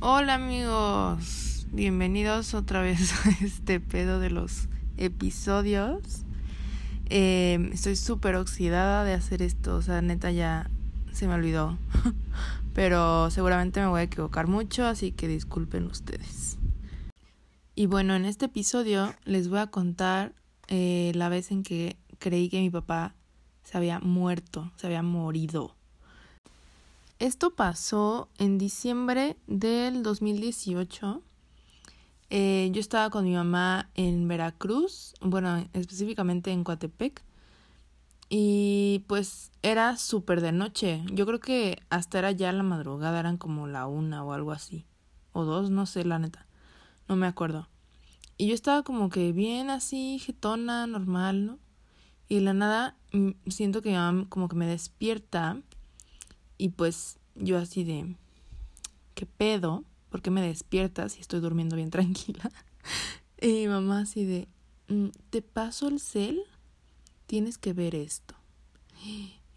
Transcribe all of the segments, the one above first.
Hola amigos, bienvenidos otra vez a este pedo de los episodios. Eh, estoy súper oxidada de hacer esto, o sea, neta ya se me olvidó. Pero seguramente me voy a equivocar mucho, así que disculpen ustedes. Y bueno, en este episodio les voy a contar eh, la vez en que creí que mi papá se había muerto, se había morido. Esto pasó en diciembre del 2018. Eh, yo estaba con mi mamá en Veracruz, bueno, específicamente en Coatepec. Y pues era súper de noche. Yo creo que hasta era ya la madrugada, eran como la una o algo así. O dos, no sé, la neta. No me acuerdo. Y yo estaba como que bien así, jetona, normal, ¿no? Y de la nada mm, siento que mi mamá como que me despierta y pues yo así de, ¿qué pedo? ¿Por qué me despiertas si estoy durmiendo bien tranquila? y mi mamá así de, mm, ¿te paso el cel? Tienes que ver esto.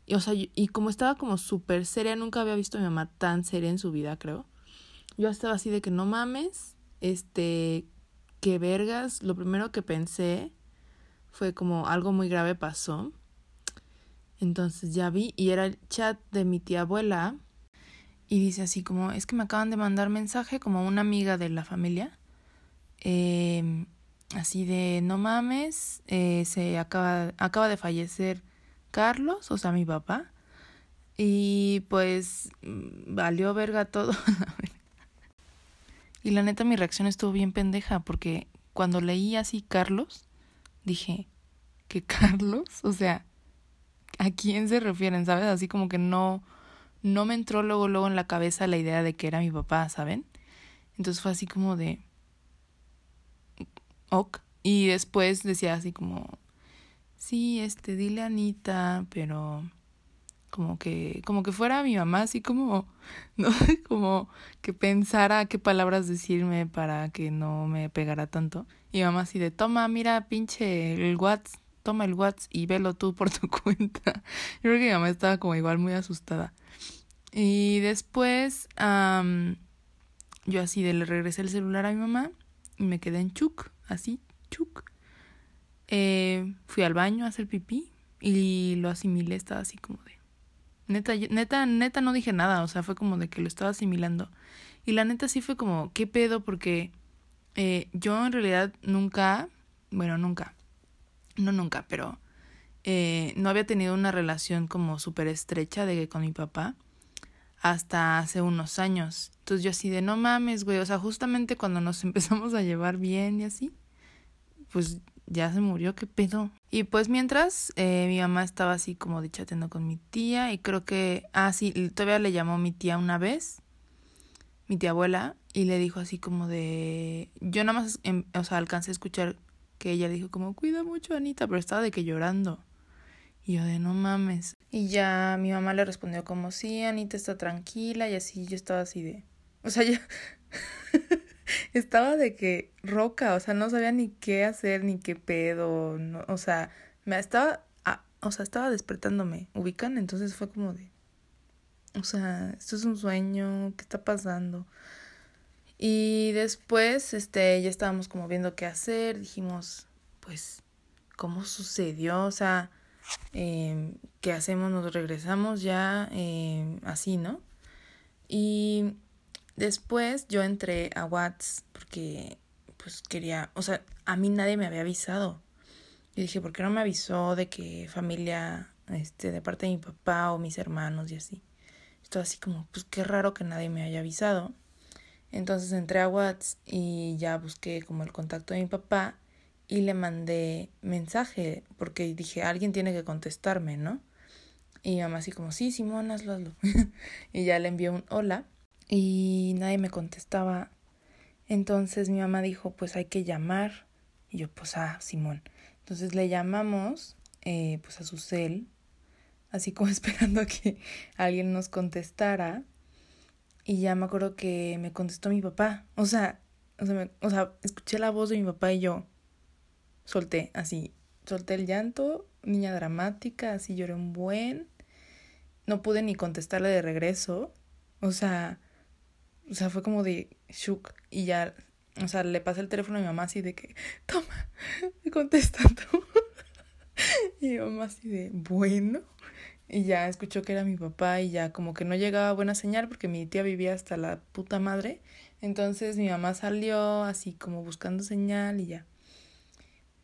Y, o sea, y como estaba como súper seria, nunca había visto a mi mamá tan seria en su vida, creo. Yo estaba así de que no mames, este, que vergas. Lo primero que pensé fue como algo muy grave pasó. Entonces ya vi y era el chat de mi tía abuela y dice así como, es que me acaban de mandar mensaje como una amiga de la familia. Eh, así de, no mames, eh, se acaba, acaba de fallecer Carlos, o sea, mi papá. Y pues mm, valió verga todo. y la neta mi reacción estuvo bien pendeja porque cuando leí así Carlos, dije, ¿que Carlos? O sea, a quién se refieren, ¿sabes? Así como que no, no me entró luego, luego en la cabeza la idea de que era mi papá, ¿saben? Entonces fue así como de, ok. Y después decía así como, sí, este, dile a Anita, pero como que, como que fuera mi mamá, así como, no como que pensara qué palabras decirme para que no me pegara tanto. Y mamá así de, toma, mira, pinche el WhatsApp toma el WhatsApp y velo tú por tu cuenta. Yo creo que mi mamá estaba como igual muy asustada. Y después yo así de le regresé el celular a mi mamá y me quedé en chuk, así, chuk. Eh, fui al baño a hacer pipí y lo asimilé, estaba así como de... Neta, neta, neta no dije nada, o sea, fue como de que lo estaba asimilando. Y la neta sí fue como, ¿qué pedo? Porque eh, yo en realidad nunca, bueno, nunca, no nunca, pero eh, no había tenido una relación como súper estrecha de con mi papá hasta hace unos años. Entonces yo así de no mames, güey, o sea, justamente cuando nos empezamos a llevar bien y así, pues ya se murió, qué pedo. Y pues mientras eh, mi mamá estaba así como dichateando con mi tía y creo que, ah, sí, todavía le llamó mi tía una vez, mi tía abuela, y le dijo así como de, yo nada más, em, o sea, alcancé a escuchar que ella dijo como, cuida mucho Anita, pero estaba de que llorando. Y yo de no mames. Y ya mi mamá le respondió como, sí, Anita está tranquila y así yo estaba así de... O sea, ya estaba de que roca, o sea, no sabía ni qué hacer, ni qué pedo, o sea, me estaba, ah, o sea, estaba despertándome, ubican, entonces fue como de, o sea, esto es un sueño, ¿qué está pasando? Y después, este, ya estábamos como viendo qué hacer, dijimos, pues, ¿cómo sucedió? O sea, eh, ¿qué hacemos? Nos regresamos ya eh, así, ¿no? Y después yo entré a Watts porque, pues, quería, o sea, a mí nadie me había avisado. Y dije, ¿por qué no me avisó de que familia, este, de parte de mi papá o mis hermanos y así? Esto así como, pues, qué raro que nadie me haya avisado. Entonces entré a WhatsApp y ya busqué como el contacto de mi papá y le mandé mensaje porque dije, alguien tiene que contestarme, ¿no? Y mi mamá así como, sí, Simón, hazlo, hazlo. y ya le envié un hola y nadie me contestaba. Entonces mi mamá dijo, pues hay que llamar. Y yo, pues, ah, Simón. Entonces le llamamos, eh, pues a su cel, así como esperando que alguien nos contestara. Y ya me acuerdo que me contestó mi papá. O sea, o sea, o sea, escuché la voz de mi papá y yo solté así, solté el llanto, niña dramática, así lloré un buen. No pude ni contestarle de regreso. O sea, o sea, fue como de shook y ya, o sea, le pasé el teléfono a mi mamá así de que, toma, me contesta tú. y mi mamá así de, bueno. Y ya escuchó que era mi papá y ya como que no llegaba buena señal porque mi tía vivía hasta la puta madre. Entonces mi mamá salió así como buscando señal y ya.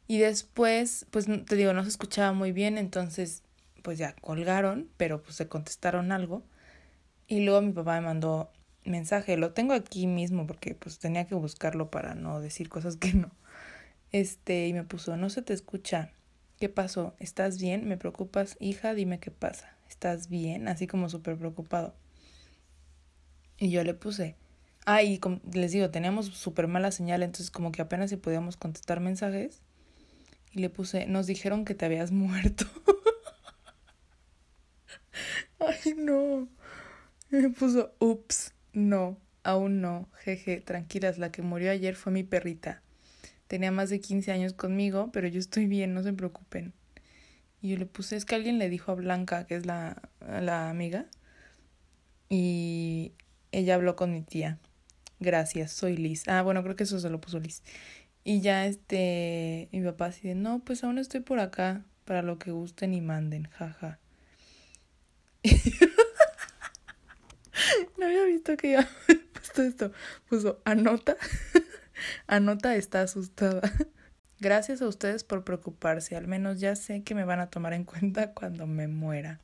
Y después, pues te digo, no se escuchaba muy bien, entonces pues ya colgaron, pero pues se contestaron algo. Y luego mi papá me mandó mensaje, lo tengo aquí mismo porque pues tenía que buscarlo para no decir cosas que no. Este, y me puso, no se te escucha. ¿Qué pasó? ¿Estás bien? ¿Me preocupas? Hija, dime qué pasa. ¿Estás bien? Así como súper preocupado. Y yo le puse, ah, y como les digo, teníamos súper mala señal, entonces como que apenas si podíamos contestar mensajes. Y le puse, nos dijeron que te habías muerto. Ay, no. Y me puso, ups, no, aún no, jeje, tranquilas, la que murió ayer fue mi perrita. Tenía más de 15 años conmigo, pero yo estoy bien, no se preocupen. Y yo le puse, es que alguien le dijo a Blanca, que es la, la amiga, y ella habló con mi tía. Gracias, soy Liz. Ah, bueno, creo que eso se lo puso Liz. Y ya este, mi papá así de, no, pues aún estoy por acá, para lo que gusten y manden, jaja. no había visto que ya puesto esto. Puso, anota. Anota está asustada. Gracias a ustedes por preocuparse. Al menos ya sé que me van a tomar en cuenta cuando me muera.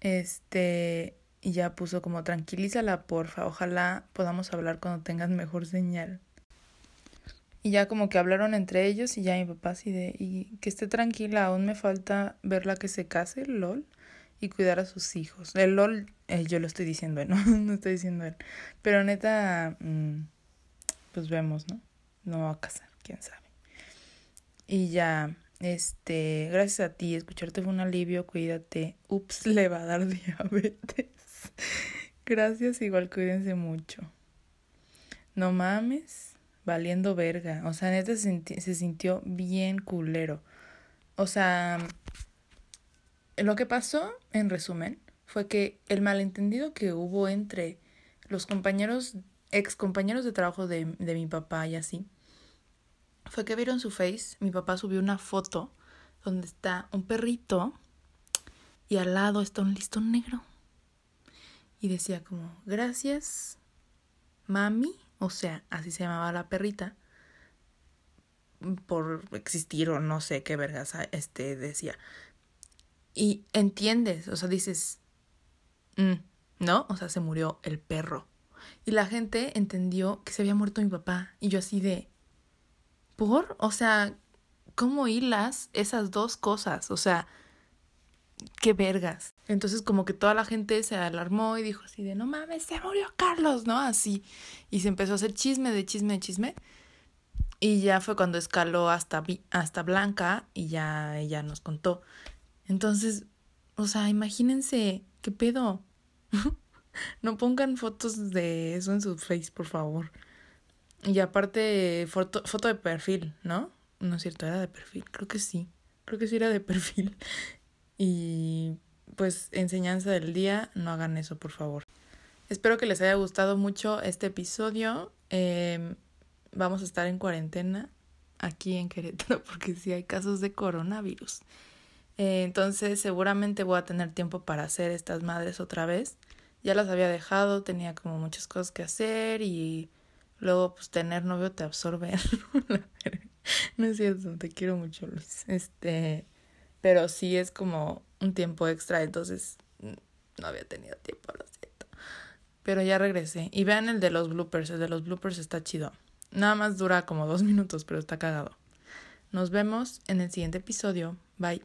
Este, y ya puso como tranquilízala, porfa. Ojalá podamos hablar cuando tengas mejor señal. Y ya como que hablaron entre ellos y ya mi papá así de, y que esté tranquila, aún me falta verla que se case, lol, y cuidar a sus hijos. El lol, eh, yo lo estoy diciendo, ¿no? no estoy diciendo él. Pero neta, mm, pues vemos, ¿no? No va a casar, quién sabe. Y ya, este, gracias a ti, escucharte fue un alivio, cuídate. Ups, le va a dar diabetes. gracias, igual cuídense mucho. No mames, valiendo verga. O sea, neta se, se sintió bien culero. O sea, lo que pasó, en resumen, fue que el malentendido que hubo entre los compañeros ex compañeros de trabajo de, de mi papá y así, fue que vieron su face, mi papá subió una foto donde está un perrito y al lado está un listón negro. Y decía como, gracias, mami, o sea, así se llamaba la perrita, por existir o no sé qué vergas este decía. Y entiendes, o sea, dices, mm, ¿no? O sea, se murió el perro. Y la gente entendió que se había muerto mi papá. Y yo así de... ¿Por? O sea, ¿cómo hilas esas dos cosas? O sea, qué vergas. Entonces como que toda la gente se alarmó y dijo así de, no mames, se murió Carlos, ¿no? Así. Y se empezó a hacer chisme de chisme de chisme. Y ya fue cuando escaló hasta, hasta Blanca y ya ella nos contó. Entonces, o sea, imagínense, ¿qué pedo? No pongan fotos de eso en su face, por favor. Y aparte, foto, foto de perfil, ¿no? No es cierto, era de perfil. Creo que sí. Creo que sí era de perfil. Y pues enseñanza del día, no hagan eso, por favor. Espero que les haya gustado mucho este episodio. Em, vamos a estar en cuarentena aquí en Querétaro porque sí hay casos de coronavirus. Eh, entonces seguramente voy a tener tiempo para hacer estas madres otra vez ya las había dejado, tenía como muchas cosas que hacer y luego pues tener novio te absorbe. no es cierto, te quiero mucho, Luis. Este, pero sí es como un tiempo extra, entonces no había tenido tiempo, lo siento. Pero ya regresé. Y vean el de los bloopers, el de los bloopers está chido. Nada más dura como dos minutos, pero está cagado. Nos vemos en el siguiente episodio. Bye.